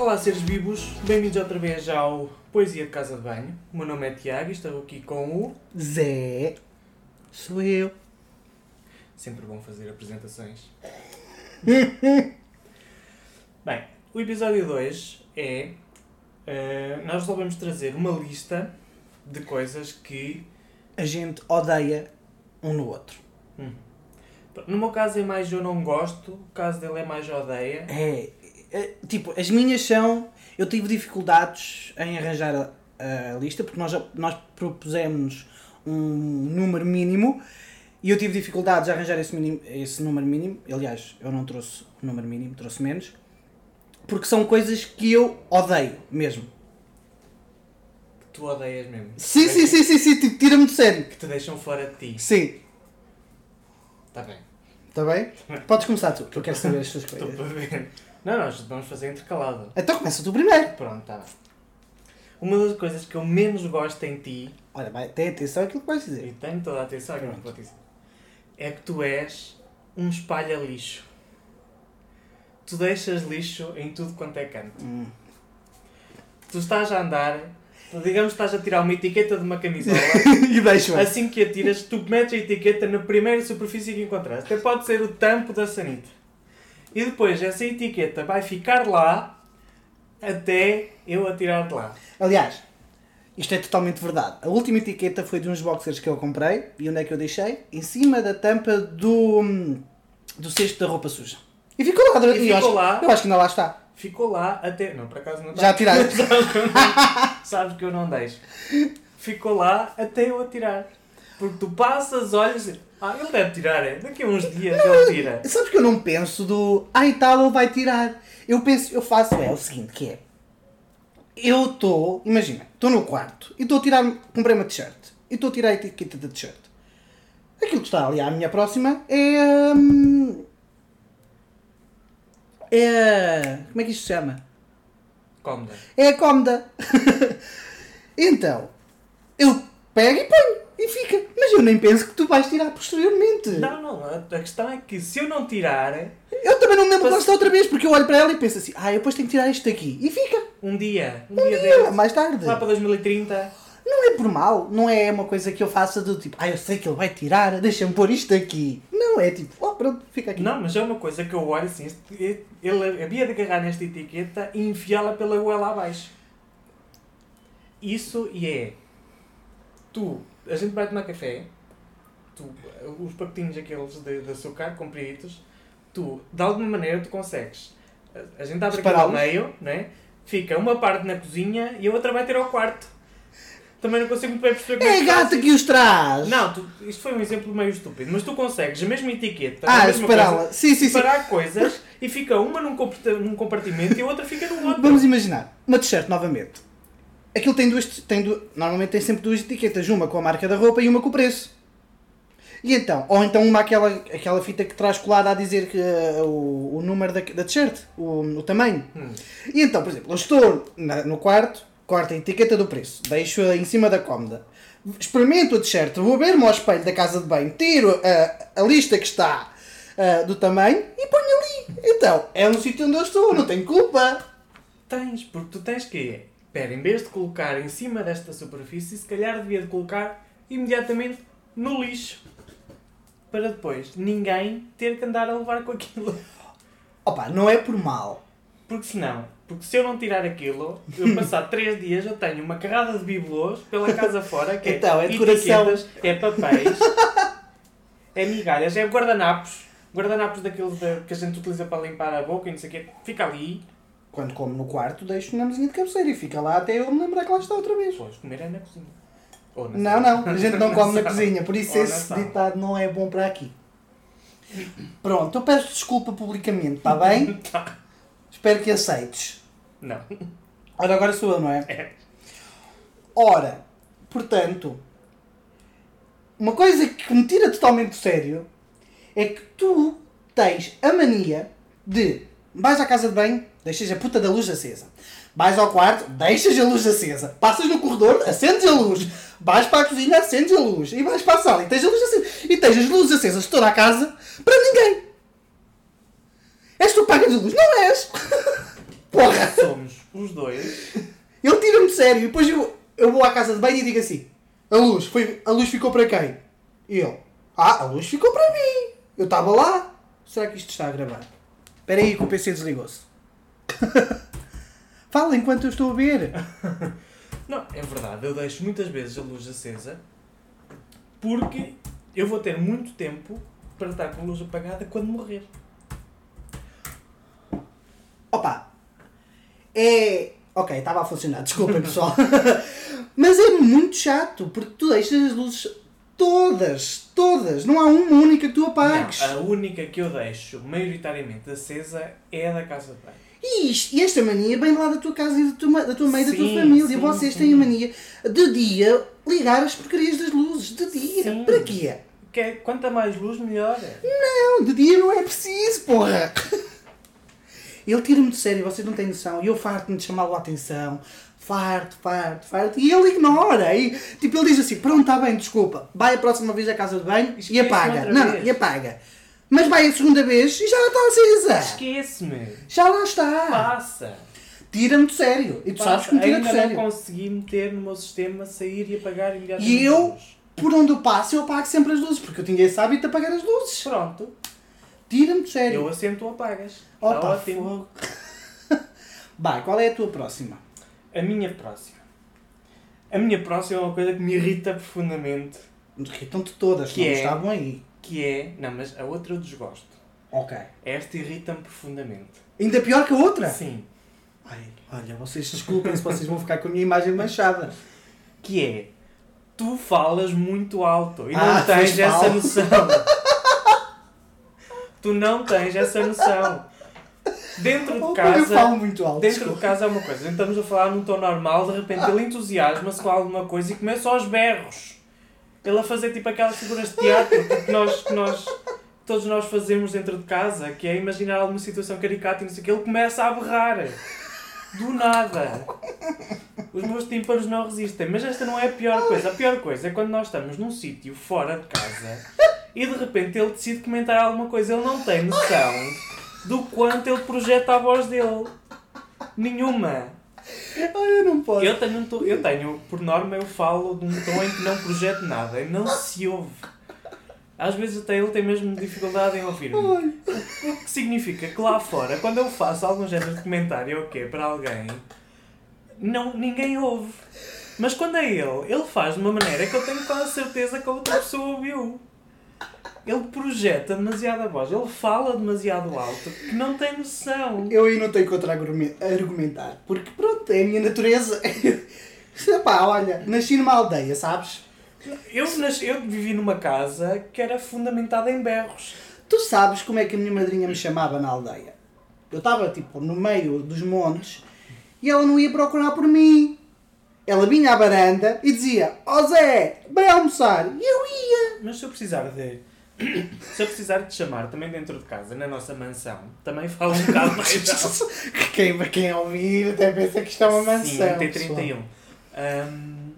Olá, seres vivos, bem-vindos outra vez ao Poesia de Casa de Banho. O meu nome é Tiago e estou aqui com o. Zé, sou eu. Sempre bom fazer apresentações. Bem, o episódio 2 é. eh, nós resolvemos trazer uma lista de coisas que. A gente odeia um no outro. No meu caso é mais eu não gosto, o caso dele é mais odeia. É, tipo, as minhas são. Eu tive dificuldades em arranjar a, a lista porque nós, nós propusemos um número mínimo e eu tive dificuldades em arranjar esse, mínimo, esse número mínimo. Aliás, eu não trouxe o número mínimo, trouxe menos. Porque são coisas que eu odeio mesmo. Que tu odeias mesmo. Sim, sim, sim, sim, sim, tipo, tira-me de sério. Que te deixam fora de ti. Sim, Está bem. está bem? Podes começar tu, que eu quero saber as tuas Estou coisas. para ver. Não, nós vamos fazer intercalado. Então começa tu primeiro. Pronto, bem. Uma das coisas que eu menos gosto em ti, Olha, vai, tem atenção àquilo que vais dizer. e tenho toda a atenção àquilo que vou dizer, é que tu és um espalha-lixo. Tu deixas lixo em tudo quanto é canto. Hum. Tu estás a andar, digamos que estás a tirar uma etiqueta de uma camisola, e deixa assim que a tiras, tu metes a etiqueta na primeira superfície que encontraste. Até pode ser o tampo da sanita. E depois essa etiqueta vai ficar lá até eu a tirar de lá. Aliás, isto é totalmente verdade. A última etiqueta foi de uns boxers que eu comprei. E onde é que eu deixei? Em cima da tampa do, do cesto da roupa suja. E ficou lá. durante- E eu, ficou acho, lá. eu acho que ainda lá está. Ficou lá até. Não, por acaso não Já está. tiraste. Eu não- Sabes que eu não deixo. Ficou lá até eu a tirar. Porque tu passas, olhas e. Ah, ele deve tirar, é. Daqui a uns dias ele tira. Sabes que eu não penso do. Ai tal, ele vai tirar. Eu penso, eu faço é o seguinte, que é. Eu estou, imagina, estou no quarto e estou a tirar, comprei uma t-shirt e estou a tirar a etiqueta da t-shirt. Aquilo que está ali à minha próxima é. hum, é. Como é que isto se chama? Cómoda. É a cómoda. então, eu pego e ponho e fica. Mas eu nem penso que tu vais tirar posteriormente. Não, não. A, questão é que se eu não tirar, Eu também não me lembro está outra vez, porque eu olho para ela e penso assim, ah, eu depois tenho que tirar isto daqui. E fica. um dia, um, Um dia, dia, desses, mais tarde. lá para 2030, Não é por mal, não é uma coisa que eu faça do tipo, ah, eu sei que ele vai tirar, deixa-me pôr isto aqui. Não, é tipo, oh, pronto, fica aqui. Não, mas é uma coisa que eu olho assim, este- ele havia de agarrar nesta etiqueta e enfiá-la pela goela abaixo. Isso e é. Tu, a gente vai tomar café, tu, os pacotinhos aqueles de, de açúcar, compridos, tu, de alguma maneira, tu consegues. A, gente abre aquilo ao meio, né? fica uma parte na cozinha e a outra vai ter ao quarto. Também não consigo muito bem perceber como É que a gata que os traz! não, tu, isto foi um exemplo meio estúpido, mas tu consegues a mesma etiqueta, Ah, a mesma separá-la. coisa, Sim, sim, sim. separar coisas e fica uma num compartimento e a outra fica no outro. Vamos imaginar, uma t-shirt novamente. Aquilo tem duas, tem du- normalmente tem sempre duas etiquetas, uma com a marca da roupa e uma com o preço. E então, ou então uma aquela, aquela fita que traz colada a dizer que, uh, o, o número da, da t-shirt, o, o tamanho. Hum. E então, por exemplo, eu estou na- no quarto, corto a etiqueta do preço, deixo-a em cima da cómoda, experimento a t-shirt, vou ver-me ao espelho da casa de banho, tiro a, a lista que está uh, do tamanho e ponho ali. Então, é um sítio onde eu estou, não tenho culpa. Tens, porque tu tens que, espera, em vez de colocar em cima desta superfície, se calhar devia de colocar imediatamente no lixo. Para depois ninguém ter que andar a levar com aquilo. Opa, não é por mal. Porque senão, porque se eu não tirar aquilo, eu passar 3 dias eu tenho uma carrada de bibelôs pela casa fora, que Então, é é decoração. etiquetas, é papéis, é migalhas, é guardanapos, guardanapos daqueles da- que a gente utiliza para limpar a boca e não sei o quê, fica ali, Quando como no quarto, deixo na mesinha de cabeceira e fica lá até eu me lembrar que lá está outra vez. depois comer é na cozinha. Não, não, a gente não come na cozinha, por isso esse ditado não é bom para aqui. Pronto, eu peço desculpa publicamente, está bem? Tá. Espero que aceites. Não. Ora, agora sou eu, não é? É. Ora, portanto, uma coisa que me tira totalmente do sério é que tu tens a mania de vais à casa de banho, deixas a puta da luz acesa. Vais ao quarto, deixas a luz acesa. Passas no corredor, acendes a luz. Vais para a cozinha, acendes a luz. E vais para a sala e tens a luz acesa. E tens as luzes acesas toda a casa para ninguém. És tu pagas a luz? Não és! Porra! somos os dois. Ele tira-me de sério e depois eu, eu vou à casa de banho e digo assim: a luz, foi, a luz ficou para quem? E ele: Ah, a luz ficou para mim. Eu estava lá. Será que isto está a gravar? Espera aí que o PC desligou-se. Fala enquanto eu estou a ver. Não, é verdade, eu deixo muitas vezes a luz acesa porque eu vou ter muito tempo para estar com a luz apagada quando morrer. Opa! É. Ok, estava a funcionar, desculpem pessoal. Mas é muito chato porque tu deixas as luzes todas, todas. Não há uma única que tu apagues. Não, a única que eu deixo maioritariamente acesa é a da casa de banho. E, isto- e esta mania vem lá da tua casa e da tua, da tua mãe e da tua família. sim, Vocês têm a mania de dia ligar as porcarias das luzes. De dia. Sim. Para quê? Que é, quanta mais luz, melhor. Não, de dia não é preciso, porra. Ele tira-me de sério, vocês não têm noção. E eu farto-me de chamá-lo a atenção. Farto, farto, farto. E ele ignora. E, tipo, ele diz assim: Pronto, está bem, desculpa. Vai a próxima vez à casa de banho e apaga. Não, não, e apaga. Mas vai a segunda vez e já está acesa. Esquece-me. Já lá está. Passa. Tira-me de sério. E tu sabes que me tira de Ainda sério. não consegui meter no meu sistema sair e apagar imediatamente E eu? Por onde eu passo, eu apago sempre as luzes. Porque eu tinha esse hábito de apagar as luzes. Pronto. Tira-me de sério. Eu assento, tu apagas. Está Opa, ótimo. Vai, qual é a tua próxima? A minha próxima. A minha próxima é uma coisa que me irrita profundamente. Irritam-te todas, Que não é? estavam aí. Que é... Não, mas a outra eu desgosto. Ok. Esta irrita-me profundamente. Ainda pior que a outra? Sim. Ai, olha, vocês desculpem se vocês vão ficar com a minha imagem manchada. Que é... Tu falas muito alto e não Ah, tens pois essa falo. noção. tu não tens essa noção. Dentro de casa... eu falo muito alto. Dentro desculpa. de casa é uma coisa, estamos a falar num tom normal, de repente ele entusiasma-se com alguma coisa e começa aos berros. Ele a fazer tipo aquelas figuras de teatro que nós, que nós todos nós fazemos dentro de casa, que é imaginar alguma situação caricata e não sei o que, ele começa a berrar. Do nada. Os meus tímpanos não resistem. Mas esta não é a pior coisa. A pior coisa é quando nós estamos num sítio fora de casa e de repente ele decide comentar alguma coisa. Ele não tem noção do quanto ele projeta a voz dele. Nenhuma. Eu não posso. Eu tenho, um to- eu tenho, por norma, eu falo de um tom em que não projeto nada. E não se ouve. Às vezes até ele tem mesmo dificuldade em ouvir-me. O que significa que lá fora, quando eu faço algum género de comentário ou quê para alguém, não, ninguém ouve. Mas quando é ele, ele faz de uma maneira que eu tenho quase certeza que a outra pessoa ouviu. Ele projeta demasiado a voz, ele fala demasiado alto que não tem noção. Eu aí não tenho contra argumen- argumentar. Porque pronto, é a minha natureza. Epá, olha, nasci numa aldeia, sabes? Eu, nasci, eu vivi numa casa que era fundamentada em berros. Tu sabes como é que a minha madrinha me chamava na aldeia? Eu estava tipo no meio dos montes e ela não ia procurar por mim. Ela vinha à varanda e dizia: Ó Zé, vem almoçar. E eu ia. Mas se eu precisar de. Se eu precisar de te chamar também dentro de casa, na nossa mansão, também falo um bocado mais alto. quem, quem ouvir até pensa que isto é uma mansão. Sim, tem 31. Hum,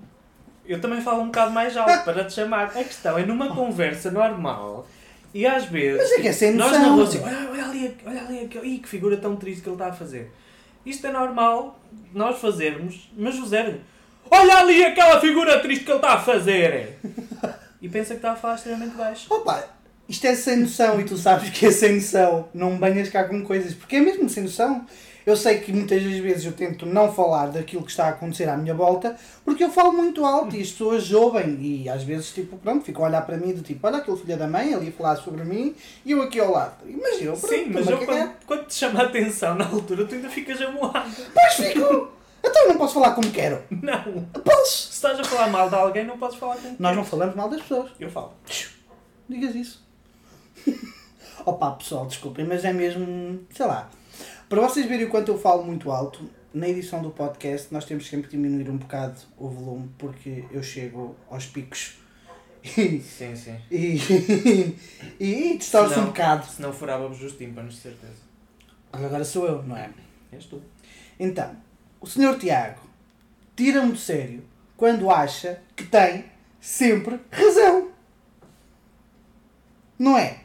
eu também falo um bocado mais alto para te chamar. A questão é numa conversa normal e às vezes. Mas é que é sem nós na noção. rua assim, olha, olha ali, olha ali, aquele- ih, que figura tão triste que ele está a fazer. Isto é normal nós fazermos, mas o Zé, olha ali aquela figura triste que ele está a fazer. E pensa que está a falar extremamente baixo. Opa, isto é sem noção e tu sabes que é sem noção. Não me venhas cá com coisas, porque é mesmo sem noção. Eu sei que muitas das vezes eu tento não falar daquilo que está a acontecer à minha volta, porque eu falo muito alto e as pessoas ouvem e às vezes, tipo, pronto, ficam a olhar para mim do tipo, olha aquele filho da mãe ali a falar sobre mim e eu aqui ao lado. Mas eu, pronto, Sim, mas eu cagar. quando, quando te chamo a atenção na altura, tu ainda ficas amoado. Pois fico! Então eu não posso falar como quero. Não. Posso! Se estás a falar mal de alguém, não podes falar com Nós não falamos mal das pessoas. Eu falo. Digas isso. Opa, pessoal, desculpem, mas é mesmo, sei lá. Para vocês verem o quanto eu falo muito alto, na edição do podcast nós temos sempre que diminuir um bocado o volume porque eu chego aos picos e, Sim, sim. e, e distorce um bocado. Se não furávamos os tímpanos, de certeza. Agora sou eu, não é? És tu. Então, o senhor Tiago tira-me de sério quando acha que tem sempre razão. Não é?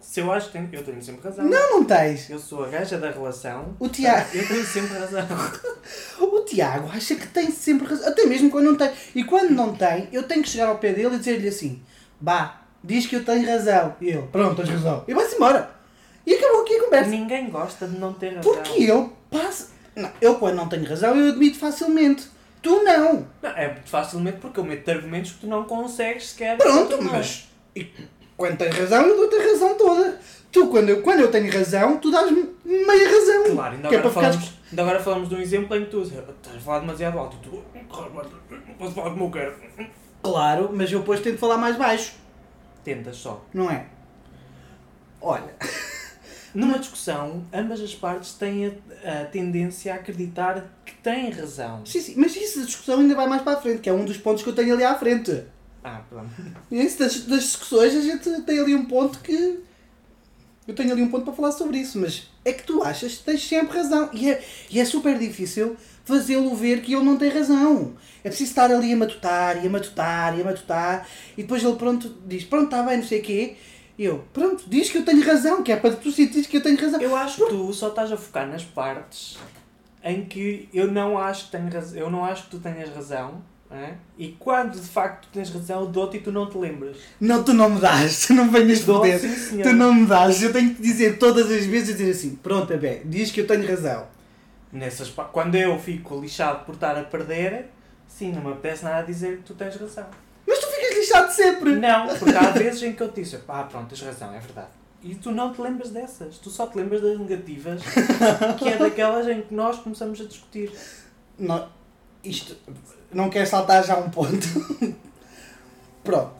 Se eu acho que tenho, eu tenho sempre razão. Não, não tens. Eu sou a gaja da relação. O Tiago. Eu tenho sempre razão. O Tiago acha que tem sempre razão. Até mesmo quando não tem. E quando não tem, eu tenho que chegar ao pé dele e dizer-lhe assim: Bah, diz que eu tenho razão. E ele, pronto, tens razão. E vai-se embora. E acabou aqui a conversa. Ninguém gosta de não ter razão. Porque eu passo. Não, eu quando não tenho razão, eu admito facilmente. Tu não. Não, é facilmente porque eu meto argumentos que tu não consegues sequer. Pronto, mas. E quando tens razão, eu dou-te a razão toda. Tu, quando eu, quando eu tenho razão, tu dás-me meia razão. Claro, ainda é agora, ficares- falamos, ainda agora falamos de um exemplo em que tu estás a falar demasiado alto tu. Não posso falar como eu quero. Claro, mas eu depois tento falar mais baixo. Tentas só. Não é? Olha. Numa discussão, ambas as partes têm a, a tendência a acreditar que têm razão. Sim, sim, mas isso da discussão ainda vai mais para a frente, que é um dos pontos que eu tenho ali à frente. Ah, pronto. Isso das, das discussões a gente tem ali um ponto que. Eu tenho ali um ponto para falar sobre isso, mas é que tu achas que tens sempre razão. E é, e é super difícil fazê-lo ver que ele não tem razão. É preciso estar ali a matutar e a matutar e a matutar. E depois ele pronto diz, pronto, está bem, não sei o quê. E eu, pronto, diz que eu tenho razão, que é para tu sentires que eu tenho razão. Eu acho que tu só estás a focar nas partes em que eu não acho que tenho razão, eu não acho que tu tenhas razão, é? e quando de facto tu tens razão, eu dou-te e tu não te lembras. Não, tu não me dás, tu não me venhas Dou, foder. sim. Tu não me dás, eu tenho que te dizer todas as vezes dizer assim, pronto, bebê, diz que eu tenho razão. Nessas, quando eu fico lixado por estar a perder, sim, não me apetece nada dizer que tu tens razão. Lixado sempre. Não, porque há vezes em que eu te disse, ah, pronto, tens razão, é verdade. E tu não te lembras dessas, tu só te lembras das negativas, que é daquelas em que nós começamos a discutir. Não, isto, não quer saltar já um ponto. Pronto.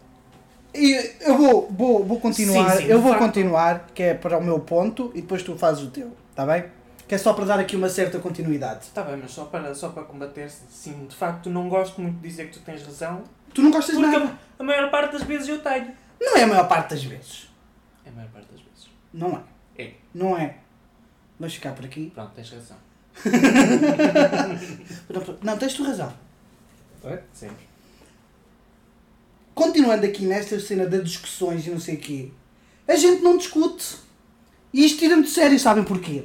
E eu vou, vou, vou continuar, Sim, sim, eu vou facto. continuar, que é para o meu ponto, e depois tu fazes o teu, está bem? Que é só para dar aqui uma certa continuidade. Está bem, mas só para, só para combater, sim, de facto não gosto muito de dizer que tu tens razão, Tu não gostas de porque nada. a, maior parte das vezes eu tenho. Não é a maior parte das vezes. É a maior parte das vezes. Não é. É. Não é. Vamos ficar por aqui. Pronto, tens razão. Não, tens tu razão. Sempre. continuando aqui nesta cena das discussões e não sei o quê, a gente não discute. E isto tira-me de sério, sabem porquê?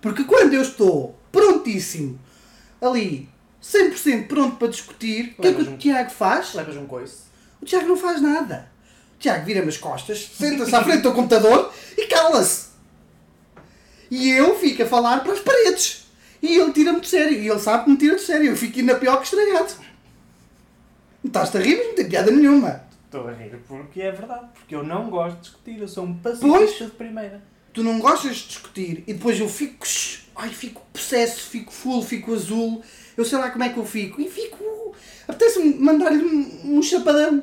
Porque quando eu estou prontíssimo, ali, 100% pronto para discutir, o que é que o um- Tiago faz? Levas um coice. O Tiago não faz nada. O Tiago vira-me as costas, senta-se à frente do computador e cala-se. E eu fico a falar para as paredes. E ele tira-me de sério. E ele sabe que me tira de sério. Eu fico ainda pior que estragado. Estás-te a rir, mas não tem piada nenhuma. Estou a rir porque é verdade. Porque eu não gosto de discutir, eu sou um pacifista de primeira. Tu não gostas de discutir e depois eu fico. Ai, fico possesso, fico full, fico azul. Eu sei lá como é que eu fico. E fico. Apetece-me mandar-lhe um, um chapadão.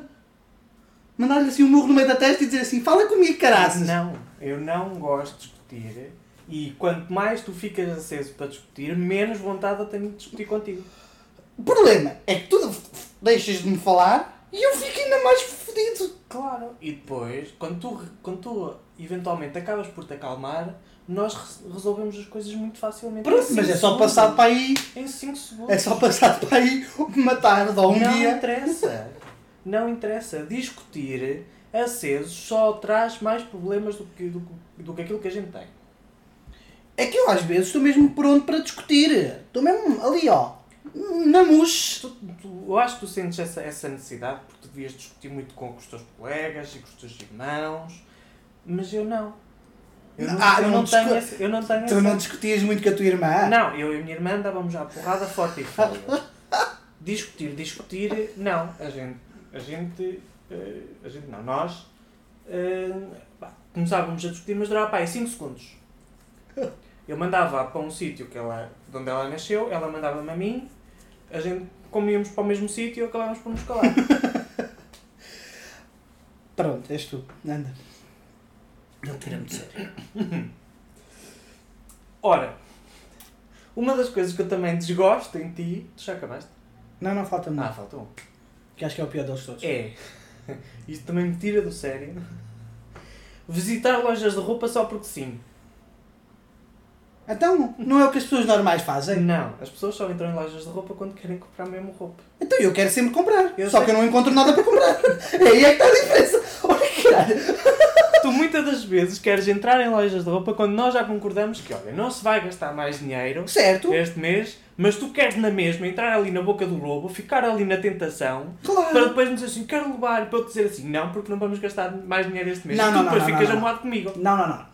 Mandar-lhe assim um murro no meio da testa e dizer assim: fala comigo, caraças. Não, eu não gosto de discutir. E quanto mais tu ficas aceso para discutir, menos vontade eu tenho de discutir contigo. O problema é que tu deixas de me falar e eu fico ainda mais fodido. Claro. E depois, quando tu, quando tu eventualmente acabas por te acalmar, nós re- resolvemos as coisas muito facilmente. Pronto, mas é só segundos. passar para aí. Em 5 segundos. É só passar para aí uma tarde ou um não dia. interessa. Não interessa. Discutir aceso só traz mais problemas do que, do, do que aquilo que a gente tem. É que eu às vezes estou mesmo pronto para discutir. Estou mesmo ali, ó. Na mousse. Tu, tu- eu acho que tu sentes essa, essa necessidade porque tu devias discutir muito com, com os teus colegas e com os teus irmãos, mas eu não. Eu não, Ah, eu não não tenho, discu- esse, eu não tenho Tu essa- não discutias muito com a tua irmã? Não, eu e a minha irmã dávamos já porrada forte e discutir, discutir, não. A gente, a gente, eh, a gente não, nós pá, começávamos a discutir, mas durava pá, aí 5 segundos. Eu mandava para um sítio que ela, de onde ela nasceu, ela mandava-me a mim, a gente, como íamos para o mesmo sítio, acabávamos por nos calar. Pronto, és tu. Anda. Ele tira-me de sério. Ora, uma das coisas que eu também desgosto em ti, tu já acabaste? Não, não falta Ah, nada. falta um. Que acho que é o pior deles todos. É. Isto também me tira do sério. Visitar lojas de roupa só porque sim. Então, não é o que as pessoas normais fazem? Não, as pessoas só entram em lojas de roupa quando querem comprar mesmo roupa. Então eu quero sempre comprar. Eu só sei. que eu não encontro nada para comprar. É aí é que está a diferença. Tu muitas das vezes queres entrar em lojas de roupa quando nós já concordamos que, olha, não se vai gastar mais dinheiro Certo? este mês, mas tu queres na mesma entrar ali na boca do lobo, ficar ali na tentação, Claro. para depois me dizer assim, quero levar, e para eu te dizer assim, não, porque não vamos gastar mais dinheiro este mês. Não, e tu não, depois não, ficas amoado comigo. Não, não, não.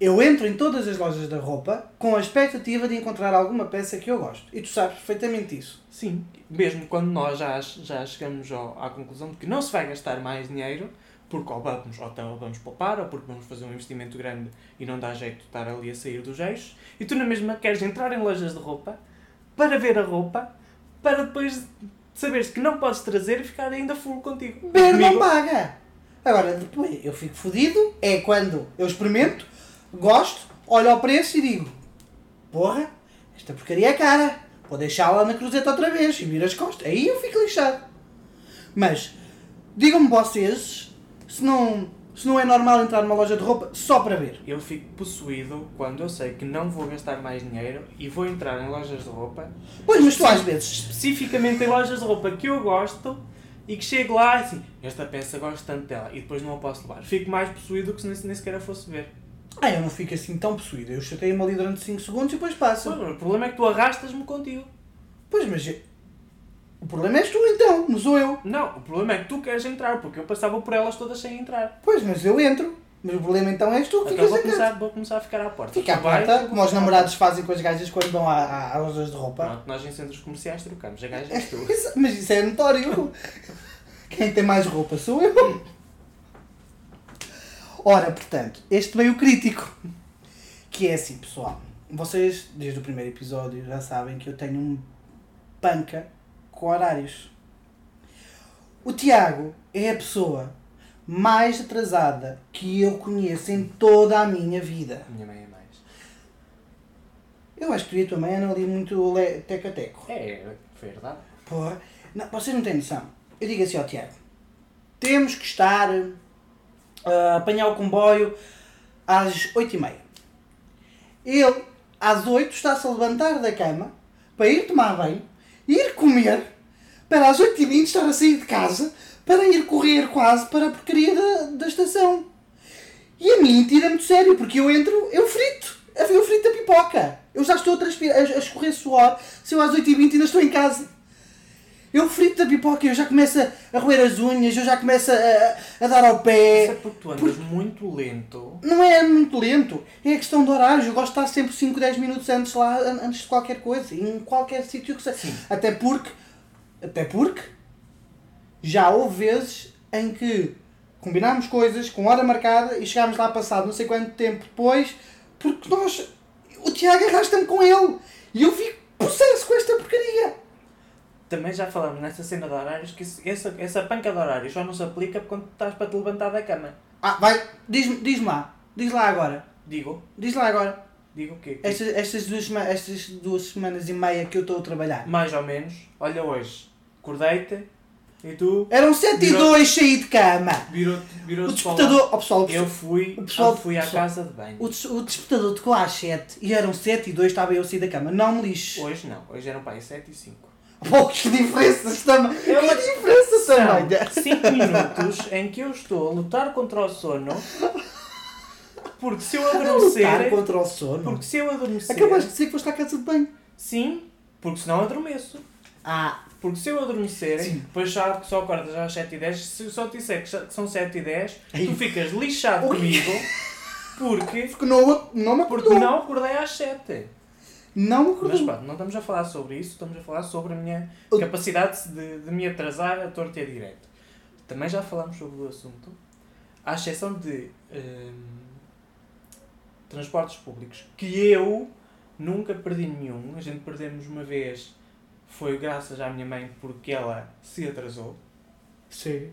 Eu entro em todas as lojas da roupa com a expectativa de encontrar alguma peça que eu gosto. E tu sabes perfeitamente isso. Sim, mesmo quando nós já, já chegamos ao- à conclusão de que não se vai gastar mais dinheiro, porque ou vamos, ou então vamos poupar, ou porque vamos fazer um investimento grande e não dá jeito de estar ali a sair dos eixos, e tu na mesma queres entrar em lojas de roupa para ver a roupa, para depois saberes que não podes trazer e ficar ainda full contigo. Ver não paga. Agora, depois eu fico fodido é quando eu experimento, gosto, olho ao preço e digo: Porra, esta porcaria é cara. Vou deixá-la na cruzeta outra vez e vir as costas. Aí eu fico lixado. Mas, digam-me vocês se não, se não é normal entrar numa loja de roupa só para ver. Eu fico possuído quando eu sei que não vou gastar mais dinheiro e vou entrar em lojas de roupa Pois, mas tu às vezes. especificamente em lojas de roupa que eu gosto e que chego lá e assim, esta peça gosto tanto dela e depois não a posso levar. Fico mais possuído que se nem, nem sequer a fosse ver. Ah, eu não fico assim tão possuído. Eu chatei-me ali durante 5 segundos e depois passa. Pois, o problema é que tu arrastas-me contigo. Pois, mas. O problema és tu então, não sou eu. Não, o problema é que tu queres entrar, porque eu passava por elas todas sem entrar. Pois, mas eu entro. Mas o problema então és tu que Então ficas vou começar, vou começar a ficar à porta. Fica à Tu porta, como os namorados fazem com as gajas quando vão às lojas de roupa. Pronto, nós em centros comerciais trocamos. A gaja és tu. Isso- Mas isso é notório. Quem tem mais roupa sou eu. Ora, portanto, este veio crítico. Que é assim, pessoal. Vocês, desde o primeiro episódio, já sabem que eu tenho um panca com horários. O Tiago é a pessoa mais atrasada que eu conheço em toda a minha vida. Minha mãe é mais. Eu acho que a tua mãe andam ali muito teco-teco. É, verdade. Porra, não, vocês não têm noção. Eu digo assim ao Tiago: temos que estar ah, a apanhar o comboio às 8h30. Ele, às 8 está-se a levantar da cama para ir tomar banho, ir comer, para às 8h20 estar a sair de casa para ir correr quase para a porcaria da, da estação. E a mim tira-me sério, porque eu entro, eu frito. Eu frito a pipoca. Eu já estou a a, a escorrer suor. Se eu às 8h20 ainda estou em casa. Eu frito a pipoca, eu já começo a, a roer as unhas, eu já começo a, a, dar ao Isso é pé. porque tu andas muito lento. Não é muito lento, é a questão de horários. Eu gosto de estar sempre 5, 10 minutos antes lá, an- antes de qualquer coisa, em qualquer sítio que seja. Sim. Até porque, até porque, já houve vezes em que combinámos coisas com hora marcada e chegámos lá passado não sei quanto tempo depois, porque nós, o Tiago arrasta-me com ele e eu fico possesso com esta porcaria. Também já falamos nessa cena de horários que essa, essa panca de horários só não se aplica quando estás para te levantar da cama. Ah, vai, diz-me diz lá, diz lá agora, Digo, diz lá agora. digo o quê? Estas, estas, duas, estas duas semanas e meia que eu estou a trabalhar. Mais ou menos. Olha hoje, acordei-te e tu Eram 7 e Virou- 2 saí de cama. virou-te O virou despertador, oh, pessoal, o Eu fui, o pessoal- eu fui à pessoal- casa de banho. O, o despertador tocou às 7 e eram 7 e 2, estava eu a sair da cama. Não me lixo. Hoje não, hoje eram para aí 7 e 5. Pô, que diferenças também. É uma Que diferença também. São 5 minutos em que eu estou a lutar contra o sono. Porque se eu A lutar adormecer. contra o sono. Porque se eu adormecer. Acabaste de dizer que foste à casa de banho. Sim, porque senão adormeço. Ah, Porque se eu adormecer, Sim. depois só, só acordas às 7h10, se eu só te disser que que são 7h10, Ai. tu ficas lixado Ui. comigo. Porque, porque não, não me porque acordou. não acordei às 7 Não me Mas pronto, não estamos a falar sobre isso, estamos a falar sobre a minha O- capacidade de, de me atrasar a torta e a direito. Também já falámos sobre o assunto, à exceção de hum, transportes públicos, que eu nunca perdi nenhum. A gente perdemos uma vez, foi graças à minha mãe, porque ela se atrasou. Sim.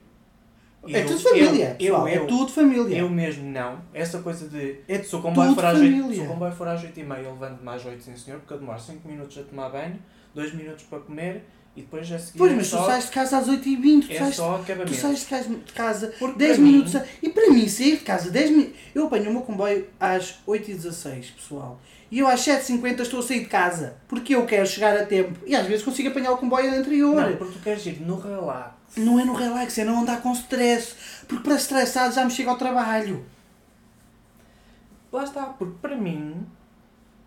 E É eu- tudo família. Eu, eu, é tudo família. eu mesmo não. Essa coisa de É se o comboio tudo for às 8, família. se o comboio for às 8 e meia, eu levanto mais 8, sim senhor, porque eu demoro 5 minutos a tomar banho, 2 minutos para comer e depois a seguir Pois, é mas tu só, sais de casa às 8h20. Tu, é sais, só tu acabamento. sais de casa, de casa Porque 10 para minutos. mim- a- E para mim, sair de casa 10 minutos. Eu apanho o meu comboio às 8h16, pessoal. E eu às 7h50 estou a sair de casa. Porque eu quero chegar a tempo. E às vezes consigo apanhar o comboio anterior. Não, porque tu queres ir no relax. Não é no relax, é não andar com stress. Porque para estressado já me chega ao trabalho. Lá está, porque para mim,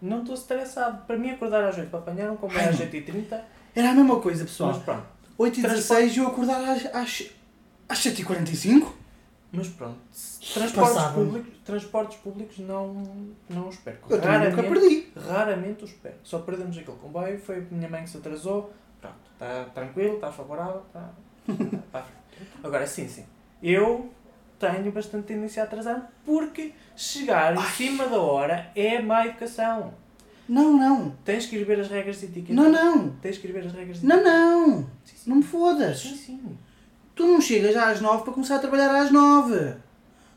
não estou estressado. Para mim, acordar às 8 para apanhar um comboio às não. 8h30, Era a mesma coisa, mas pessoal. pronto. 8h16 e eu acordar às, às, às 7h45? Mas pronto, transportes públicos, transportes públicos não, não os perco. Eu também nunca Raramente, perdi. raramente os perco. Só perdemos aquele comboio, foi a minha mãe que se atrasou. Pronto, está tranquilo, está favorável, está, Agora, sim, sim. Eu tenho bastante tendência a atrasar porque chegar em cima da hora é má educação. Não, não. Tens que ir ver as regras de etiqueta. Não, não. Tens que ir ver as regras de Não, não. Sim, sim. Não me fodas. Sim, sim. Tu não chegas às 9 para começar a trabalhar às 9.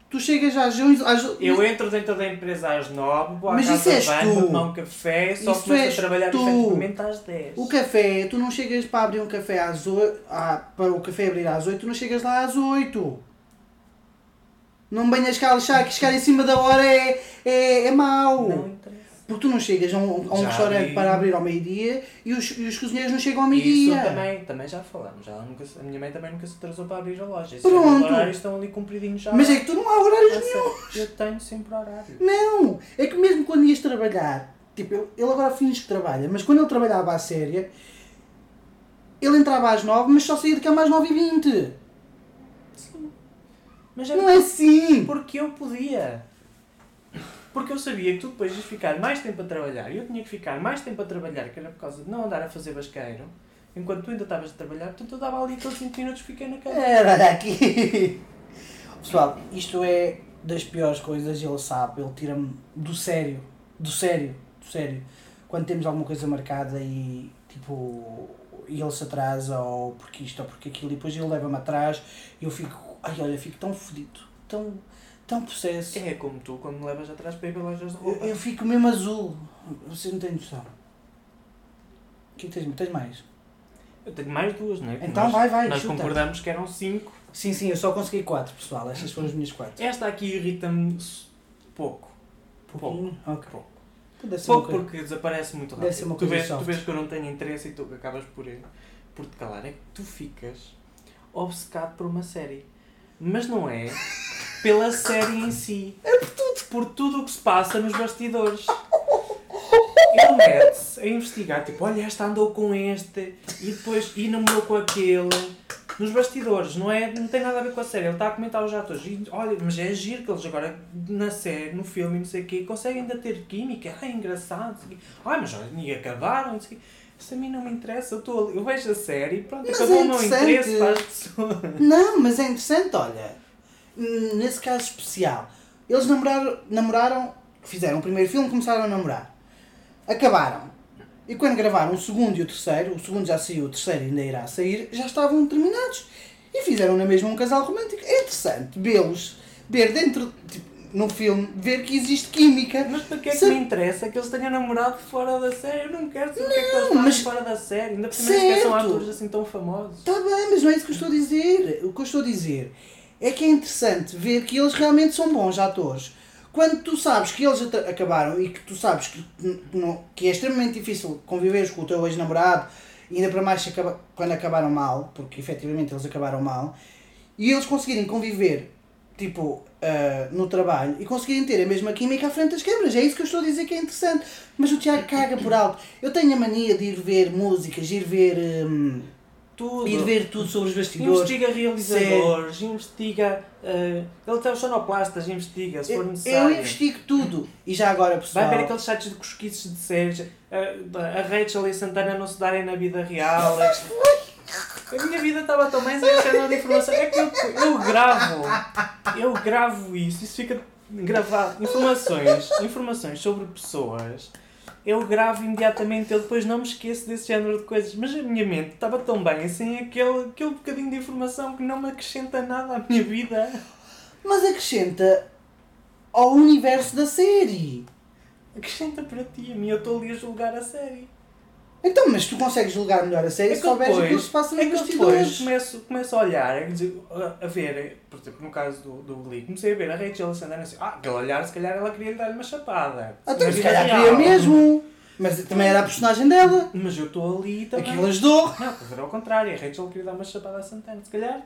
Tu chegas às 11. Às... Eu entro dentro da empresa às 9, vou à Mas casa isso és tu. tomar um café, só Isso começo a trabalhar tu. efetivamente às 10. O café, tu não chegas para abrir um café às 8. Ah, para o café abrir às 8, tu não chegas lá às 8. Não me venhas cá achar que chegar em cima da hora é, é, é mau. Não interessa. Porque tu não chegas a um, a um restaurante vi. para abrir ao meio-dia e os, e os cozinheiros não chegam ao Isso meio-dia. também, também já falamos. Já nunca, a minha mãe também nunca se atrasou para abrir a loja. Esses Pronto. horários estão ali cumpridinhos já. Mas é que tu não há horários nenhum. Eu tenho sempre horário. Não! É que mesmo quando ias trabalhar, tipo, ele- agora finge que trabalha, mas quando ele trabalhava à séria, ele entrava às 9, mas só saía de cama às 9 e 20 Sim. Mas era Não é assim! porque eu podia. Porque eu sabia que tu depois ias ficar mais tempo a trabalhar e eu tinha que ficar mais tempo a trabalhar, que era por causa de não andar a fazer basqueiro, enquanto tu ainda estavas a trabalhar, portanto eu dava ali aqueles 20 minutos fiquei na cama. Olha aqui! Pessoal, isto é das piores coisas, ele sabe, ele tira-me do sério, do sério, do sério. Quando temos alguma coisa marcada e tipo, e ele se atrasa ou porque isto ou porque aquilo, e depois ele leva-me atrás e eu fico, ai olha, fico tão fodido, tão, tão possesso. É como tu quando me levas atrás para ir para lojas de Eu, roupa. eu fico mesmo azul. Você não tem noção. Que tens, tens mais? Eu tenho mais duas, não é? Então nós, vai, vai, Nós chuta. concordamos que eram cinco. Sim, sim, eu só consegui quatro, pessoal. Estas foram as minhas quatro. Esta aqui irrita-me pouco. Pouquinho? Ok. Pouco. Então Pouco coisa- porque desaparece muito rápido. Tu vês, tu vês que eu não tenho interesse e tu acabas por, por te calar. É que tu ficas obcecado por uma série. Mas não é pela série em si. É por tudo. Por tudo o que se passa nos bastidores. Ele mete-se a investigar, tipo, olha, esta andou com este e depois e namorou com aquele. Nos bastidores, não, é, não tem nada a ver com a série. Ele está a comentar os atores. E, olha, mas é giro que eles agora na série, no filme, não sei o quê, conseguem ainda ter química. Ah, é engraçado. Ai, mas olha, e acabaram. Não sei o quê. Isso a mim não me interessa. Eu, ali- eu vejo a série e pronto, Mas acabou é o meu interesse para as pessoas. Não, mas é interessante, olha. Hum, Nesse caso especial, eles namoraram, namoraram, fizeram o primeiro filme, começaram a namorar. Acabaram. E quando gravaram o segundo e o terceiro, o segundo já saiu, o terceiro ainda irá sair, já estavam terminados. E fizeram na mesma um casal romântico. É interessante vê-los, ver dentro, tipo, no filme, ver que existe química. Mas para que é que Se- me interessa que eles tenham namorado fora da série? Eu não quero saber o que é que eles Não, mas- fora da série. Ainda por cima sequer são atores assim tão famosos. Está bem, mas não é isso que eu estou a dizer. O que eu estou a dizer é que é interessante ver que eles realmente são bons atores. Quando tu sabes que eles acabaram e que tu sabes que, que é extremamente difícil conviveres com o teu ex-namorado, ainda para mais quando acabaram mal, porque efetivamente eles acabaram mal, e eles conseguirem conviver tipo, ah, no trabalho e conseguirem ter a mesma química à frente das câmaras. É isso que eu estou a dizer que é interessante. Mas o Tiago caga por alto. Eu tenho a mania de ir ver músicas, ir ver. hum, Tudo. ir ver tudo sobre os bastidores. Investiga realizadores, investiga. eh, ele tem os sonoplastas, investiga se for Eu, eu necessário. investigo tudo. E já agora, pessoal. Vai ver aqueles sites de cosquices de séries. eh, a Rachel e a Santana não se darem na vida real. A minha vida estava tão sem género de informação. É que eu, eu gravo. Eu gravo isso. Isso fica gravado. Informações. Informações sobre pessoas. Eu gravo imediatamente. Eu depois não me esqueço desse género de coisas. Mas a minha mente estava tão bem sem aquele, aquele bocadinho de informação que não me acrescenta nada à minha vida. Mas acrescenta ao universo da série. Acrescenta para ti. A mim eu estou ali a julgar a série. Então, mas tu consegues julgar melhor a série É se souberes aquilo que se passa nos É eu depois bastidores. começo, começo a olhar, a, ver, por exemplo, no caso do, do Glee, comecei a ver a Rachel Sandana assim, ah, aquele olhar, se calhar ela queria lhe dar-lhe uma chapada. Até Na se vida calhar queria mesmo. Mas também era a personagem dela. Mas eu estou ali também. Aquilo ajudou. Não, estás a ver ao contrário, a Rachel queria dar uma chapada a Santana, se calhar.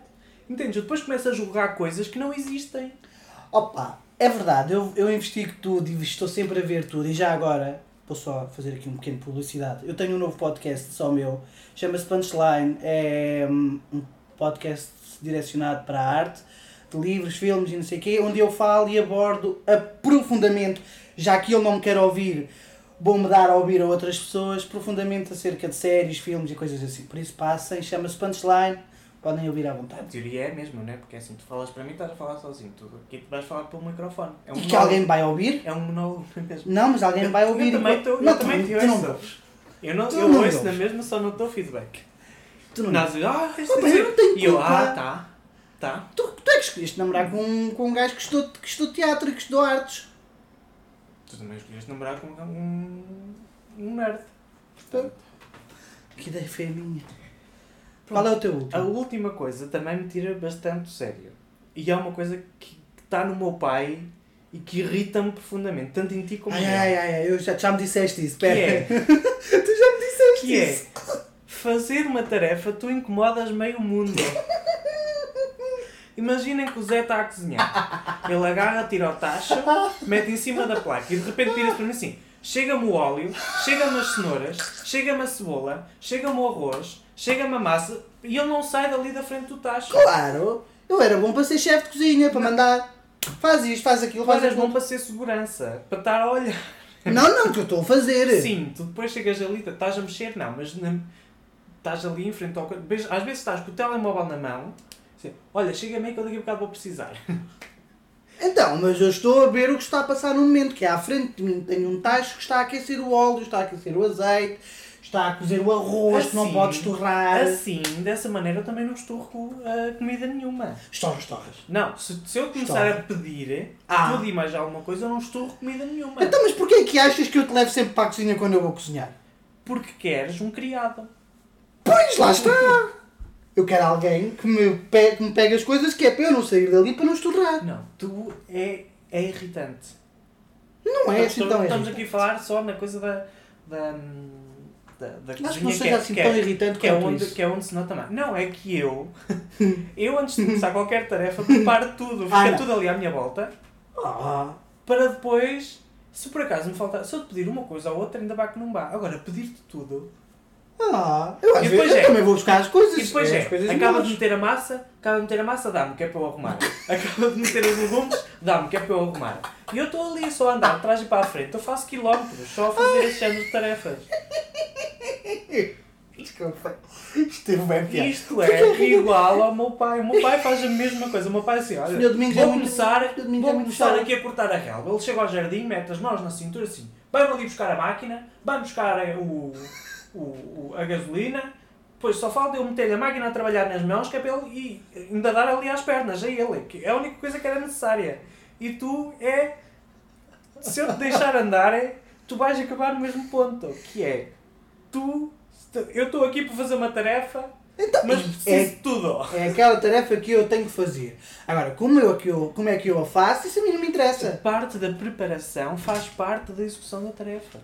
Entendes? Eu depois começo a julgar coisas que não existem. Opa, é verdade, eu, eu investigo tudo e estou sempre a ver tudo. E já agora, vou só fazer aqui um pequeno publicidade. Eu tenho um novo podcast só meu, chama-se Punchline. É hum, um podcast direcionado para a arte, de livros, filmes e não sei o quê, onde eu falo e abordo aprofundamento, já que ele não me quer ouvir, vou-me dar a ouvir a outras pessoas, profundamente acerca de séries, filmes e coisas assim. Por isso passem, chama-se Punchline, podem ouvir à A vontade. teoria é a mesma, não é? Porque assim, tu falas para mim estás a falar sozinho. Tu aqui tu vais falar pelo microfone. É um E que monólogo. alguém vai ouvir? É um monólogo mesmo. Não, mas alguém vai Eu- ouvir. Eu também, e- tô, eu não, também tu, te não ouço. Eu, não, Tu eu não ouço na mesma, só não dou feedback. Tu não Não, assim, ah, Opa, é- eu não tenho E eu, ah, tá. Tá. Tu, tu é que escolheste namorar com, um- com um gajo que estudou, que estudou teatro e que estudou artes. Tu também escolheste namorar com um, um nerd. Portanto, Que ideia foi a minha. Qual é o teu a último? última coisa também me tira bastante sério. E é uma coisa que está no meu pai e que irrita-me profundamente, tanto em ti como em ai, ai, ai, eu já, já me disseste isso. Espera. é, tu já me disseste que é isso. fazer uma tarefa, tu incomodas meio mundo. Imaginem que o Zé está a cozinhar. Ele agarra, tira o tacho, mete em cima da placa e de repente vira-se para mim assim: chega-me o óleo, chega-me as cenouras, chega-me a cebola, chega-me o arroz, chega-me a massa e ele não sai dali da frente do tacho. Claro. Eu era bom para ser chefe de cozinha, para mandar. Faz isto, faz aquilo, Mas faz és bom aquilo. para ser segurança, para estar a olhar. Não, não, que eu estou a fazer. Sim, tu depois chegas ali, estás a mexer, não, mas na- estás ali em frente ao. Às vezes estás com o telemóvel na mão, assim, olha, chega-me aí que eu daqui a bocado vou precisar. Então, mas eu estou a ver o que está a passar no momento, que é à frente de mim tenho um tacho que está a aquecer o óleo, está a aquecer o azeite, está a cozer o arroz, que não Assim, pode estorrar. Assim, dessa maneira eu também não esturro uh, comida nenhuma. Estorras, estorras. Não, se, se eu começar Estorra. a pedir Ah. tudo e mais alguma coisa, eu não esturro comida nenhuma. Então, mas porquê é que achas que eu te levo sempre para a cozinha quando eu vou cozinhar? Porque queres um criado. Pois, lá está! Eu quero alguém que me, pe que me pegue as coisas que é para eu não sair dali para não estorrar. Não, tu é, é irritante. Não é assim estamos, tão estamos irritante. aqui a falar só na coisa da. da da, da Acho que não seja é- assim é- tão irritante que é, onde, isso. que é onde se nota mais. Não, é que eu, eu antes de começar qualquer tarefa, preparo tudo, fica Ah, tudo ali à minha volta, Ah, para depois, se por acaso me faltar, se eu te pedir uma coisa ou outra, ainda vai que não vá. Agora, pedir-te tudo. ah, eu às E vezes depois eu é- também vou buscar as coisas. E depois é, é, acaba de meter a massa, acaba de meter a massa, dá-me, que é para eu arrumar. Acaba de meter os legumes, dá-me, que é para eu arrumar. E eu estou ali só a andar de trás e para a frente, eu faço quilómetros, só a fazer esse género de tarefas. Desculpa. Isto teve bem piada. Isto Porque é igual ao meu pai. O meu pai faz a mesma coisa. O meu pai é assim, olha, Domingos vou é muito- começar, Domingos vou é muito começar aqui a cortar a relva. Ele chega ao jardim, mete as mãos na cintura assim, vai-me ali buscar a máquina, vai buscar o, o, o- a gasolina, depois só falta eu meter a máquina a trabalhar nas mãos, que é para ele e ainda dar ali às pernas, a ele, que é a única coisa que era necessária. E tu é, se eu te deixar andar, é, tu vais acabar no mesmo ponto, que é, tu, eu estou aqui para fazer uma tarefa, Então, mas é- preciso de tudo. É aquela tarefa que eu tenho que fazer. Agora, como, eu, que eu, como é que eu a faço, isso a mim não me interessa. Parte da preparação faz parte da execução da tarefa.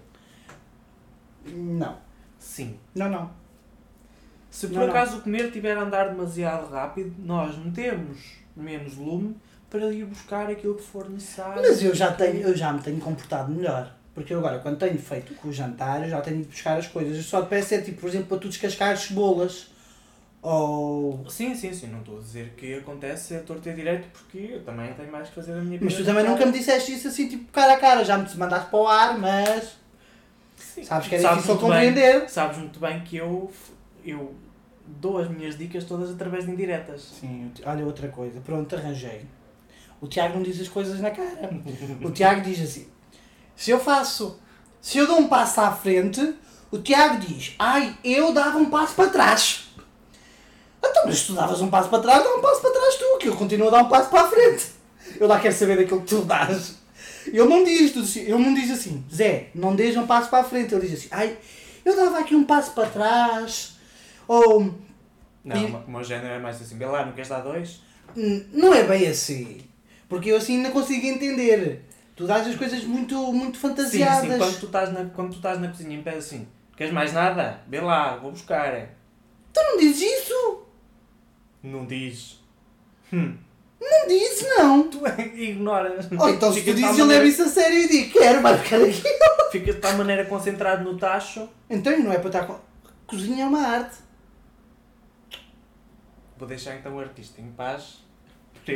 Não. Sim. Não, não. Se por Não, não. acaso o comer estiver a andar demasiado rápido, nós metemos menos lume para ir buscar aquilo que for necessário. Mas eu já, tenho, eu já me tenho comportado melhor. Porque eu agora, quando tenho feito com o jantar, já tenho ido buscar as coisas. Só te peço é, tipo, por exemplo, para tu descascar as cebolas. Ou... Sim, sim, sim. Não estou a dizer que acontece a torto e direito porque eu também tenho mais que fazer da minha vida. Mas tu também nunca me disseste isso assim, tipo, cara a cara. Já me mandaste para o ar, mas... Sim. Sabes que é Sabes difícil muito bem- compreender. sabes muito bem que eu, eu dou as minhas dicas todas através de indiretas. Sim, olha outra coisa. Pronto, arranjei. O Tiago não diz as coisas na cara. O Tiago diz assim: se eu faço, se eu dou um passo à frente, o Tiago diz: ai, eu dava um passo para trás. Então, mas se tu davas um passo para trás, dá um passo para trás tu, que eu continuo a dar um passo para a frente. Eu lá quero saber daquilo que tu dás. Ele não diz, ele não diz assim, Zé, não deixa um passo para a frente. Ele diz assim, ai, eu dava aqui um passo para trás. Ou. Não, E- o meu género é mais assim. Lá, não queres dar dois? "Hum, Não é bem assim. Porque eu assim ainda consigo entender. Tu dás as coisas muito, muito Sim, fantasiadas. sim. Quando tu estás na, quando tu estás na cozinha e pedes assim, queres mais nada? Vê lá, vou buscar. Tu não dizes isso? Não diz. Hum. Não dizes, não. Tu ignoras. Ou então se tu dizes, eu levo isso a sério e digo, quero, vai ficar aqui. Ficas de tal maneira concentrado no tacho. Então não é para estar com... Cozinha é uma arte. Vou deixar então o artista em paz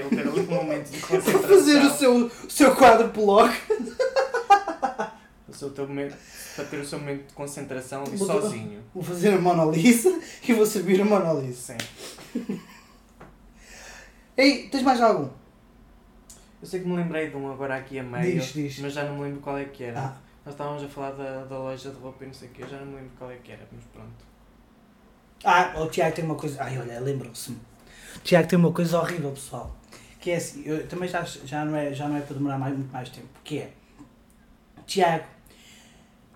para ter ali um momento de Para concentração. fazer o seu, o seu quadro bloco. O seu teu momento, para ter o seu momento de concentração Vou- sozinho. Vou fazer a Mona Lisa e vou servir a Mona Lisa. Sim. Ei, tens mais algum? Eu sei que me lembrei de um agora aqui a meio, Diz, diz. mas já não me lembro qual é que era. Ah. Nós estávamos a falar da, da loja de roupa e não sei o quê, eu já não me lembro qual é que era, mas pronto. Ah, o Tiago tem uma coisa. Ai, olha, lembrou-se-me. O Tiago tem uma coisa horrível, pessoal. Que é assim, eu também já, já, não, é, já não é para demorar mais, muito mais tempo. Que é. Tiago.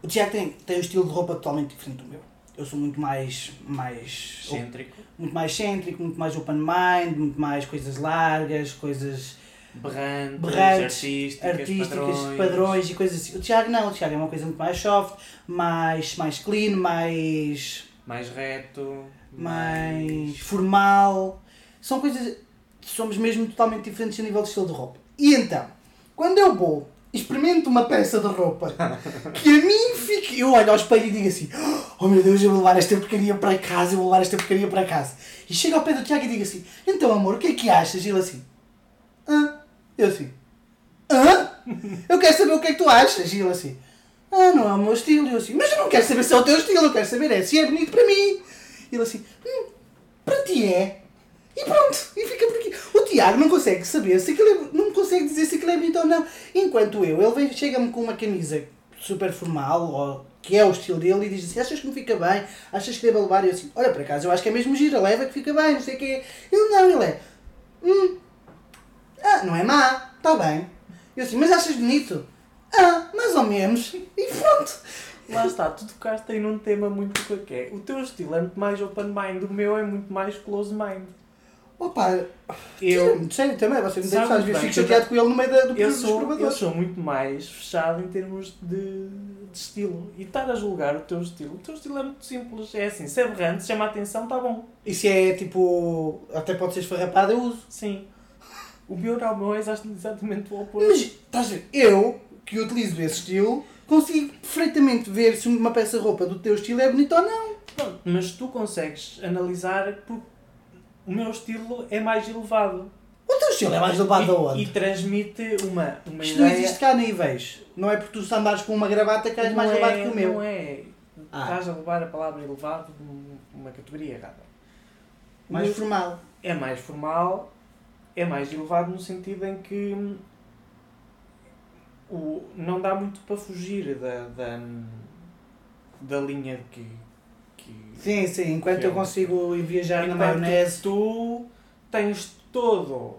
O Tiago tem, tem um estilo de roupa totalmente diferente do meu. Eu sou muito mais. mais Excêntrico, muito mais cêntrico, muito mais open mind, muito mais coisas largas, coisas berrantes, Berrantes, artísticas, artísticas, padrões. padrões. e coisas assim. O Tiago não, o Tiago é uma coisa muito mais soft, mais, mais clean, mais, mais reto, mais formal. São coisas. Somos mesmo totalmente diferentes a nível de estilo de roupa. E então, quando eu vou, experimento uma peça de roupa que a mim fica. Eu olho ao espelho e digo assim: Oh meu Deus, eu vou levar esta porcaria para casa, eu vou levar esta porcaria para casa. E chego ao pé do Tiago e digo assim: Então amor, o que é que achas? E ele assim: Hã? Eu assim: Hã? Eu quero saber o que é que tu achas. E ele assim: Ah, não é o meu estilo. E eu assim: Mas eu não quero saber se é o teu estilo, eu quero saber é se é bonito para mim. E ele assim: Hum, para ti é. E pronto, e fica por aqui. O Tiago não consegue saber se aquilo é, não consegue dizer se aquilo é bonito ou não. Enquanto eu, ele chega-me com uma camisa super formal, ou, que é o estilo dele, e diz assim: Achas que me fica bem? Achas que deve levar? E eu assim: Olha, por acaso eu acho que é mesmo gira, leva que fica bem, não sei o quê. Ele não, ele é: Hum, ah, não é má, está bem. Eu assim: Mas achas bonito? Ah, mais ou menos. E pronto. Lá está, tu tocaste aí num tema muito que é. O teu estilo é muito mais open mind, o meu é muito mais close mind. Opa, Eu, sério também, você me Sabe bem fico chateado com ele no meio da, do eu, período dos sou, eu provadores. sou muito mais fechado em termos de, de estilo. E estar a julgar o teu estilo, o teu estilo é muito simples. É assim, se é berrante, chama a atenção, está bom. E se é tipo. Até pode ser esfarrapado, eu uso. Sim. O meu não, o meu é exatamente o oposto. Mas, estás a ver? Eu, que utilizo esse estilo, consigo perfeitamente ver se uma peça de roupa do teu estilo é bonita ou não. Pronto, mas tu consegues analisar porque o meu estilo é mais elevado. O teu estilo é mais elevado e, aonde? e transmite uma, uma Isto não ideia. existe cá níveis. Não é porque tu andares com uma gravata que és mais Não elevado é- que o meu. Não é. Ah. Estás a levar a palavra elevado numa categoria errada. Mais Mas formal. é mais formal, é mais elevado no sentido em que hum, o, não dá muito para fugir da, da, da linha que. Que Sim, sim. Enquanto eu é um- consigo viajar na Enquanto maionese. tu tens todo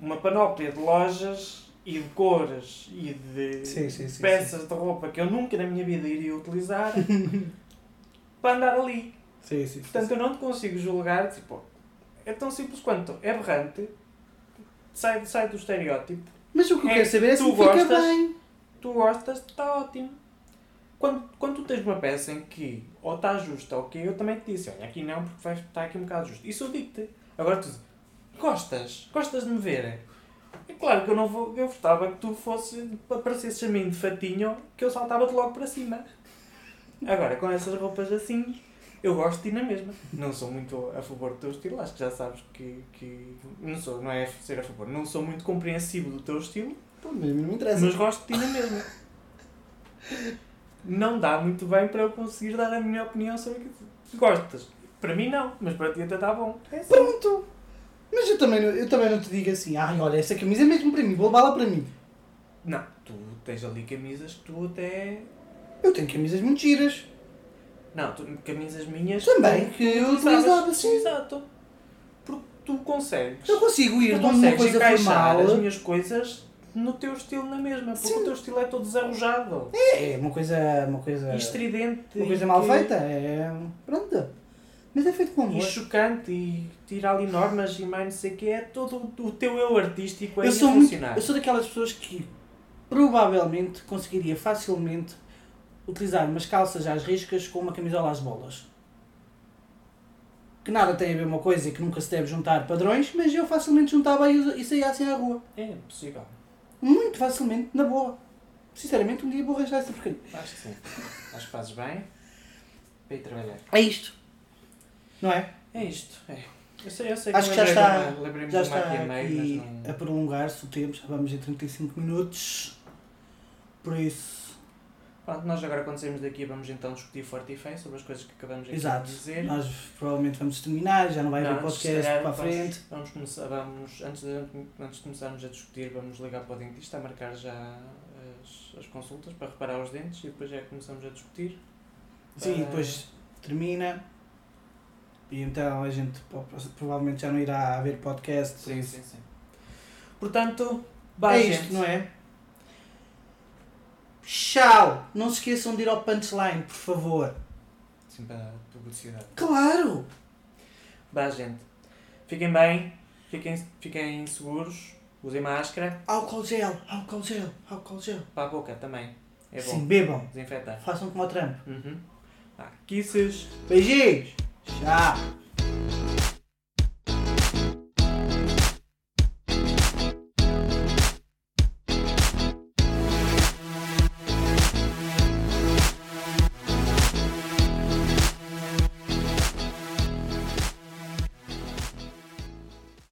uma panóplia de lojas e de cores e de Sim, sim, sim, peças de roupa que eu nunca na minha vida iria utilizar para andar ali. Sim, sim. Portanto, eu não te consigo julgar, tipo, é tão simples quanto é berrante, sai, sai do estereótipo, Mas o que eu É, quero saber é se tu fica gostas? bem. tu gostas, está ótimo. Quando, quando tu tens uma peça em que ou está justa ou que eu também te disse, olha, aqui não, porque vai estar aqui um bocado justo. Isso eu digo-te. Agora tu dizes, gostas? Gostas de me ver? É claro que eu não vou, eu gostava que tu fosse, aparecesses a mim de fatinho, que eu saltava-te logo para cima. Agora, com essas roupas assim, eu gosto de ti na mesma. Não sou muito a favor do teu estilo, acho que já sabes que, que não sou, não é ser a favor, não sou muito compreensivo do teu estilo, Pô, mas não me interessa. mas gosto de ti na mesma. Não dá muito bem para eu conseguir dar a minha opinião sobre aquilo. Se gostas, para mim não, mas para ti até está bom. É assim. Pronto. Mas eu também, não- eu também não te digo assim, ai olha, essa camisa é mesmo para mim, vou levá-la para mim. Não, tu tens ali camisas que tu até. Eu tenho camisas muito giras. Não, tu, camisas minhas. Também, que eu utilizava, sim. Exato. Porque tu consegues. Eu consigo ir de uma coisa encaixar formal. as minhas coisas no teu estilo na mesma, porque Sim. o teu estilo é todo desarrojado. É uma coisa. Uma coisa, E estridente. uma coisa e mal que- feita. É. Pronto. Mas é feito com E amor. chocante e tira ali normas e mais não sei o que. É todo o- teu eu artístico a Eu sou, muito, eu sou daquelas pessoas que provavelmente conseguiria facilmente utilizar umas calças às riscas com uma camisola às bolas. Que nada tem a ver uma coisa e que nunca se deve juntar padrões, mas eu facilmente juntava e, e saía assim à rua. É possível. Muito facilmente, na boa. Sinceramente, um dia vou arranjar essa porcaria. Acho que sim. Acho que fazes bem para ir trabalhar. É isto. Não é? É isto. É. Eu sei, eu sei Acho que já lembrei de está, uma- já está aqui meio, não- a prolongar-se o tempo. Já vamos em 35 minutos. Por isso, Pronto, nós agora quando saímos daqui vamos então discutir forte e feio sobre as coisas que acabamos aqui exato. de dizer. Nós provavelmente vamos terminar, já não vai haver podcast calhar para a frente. Vamos começar, vamos, antes de, antes de começarmos a discutir, vamos ligar para o dentista a marcar já as, as consultas para reparar os dentes e depois já começamos a discutir. Sim, Para- depois termina. E então a gente provavelmente já não irá haver podcast. Sim, sim, sim. Portanto, É bye, isto, gente. não é? Tchau! Não se esqueçam de ir ao punchline, por favor. Sim, para publicidade. Claro! Bye, gente. Fiquem bem, fiquem, fiquem seguros, usem máscara, Álcool gel, álcool gel, álcool gel. para a boca também. É bom. Sim, bebam. Desinfetar. Façam como o Trump. Uhum. Ah, kisses. Beijinhos! Tchau!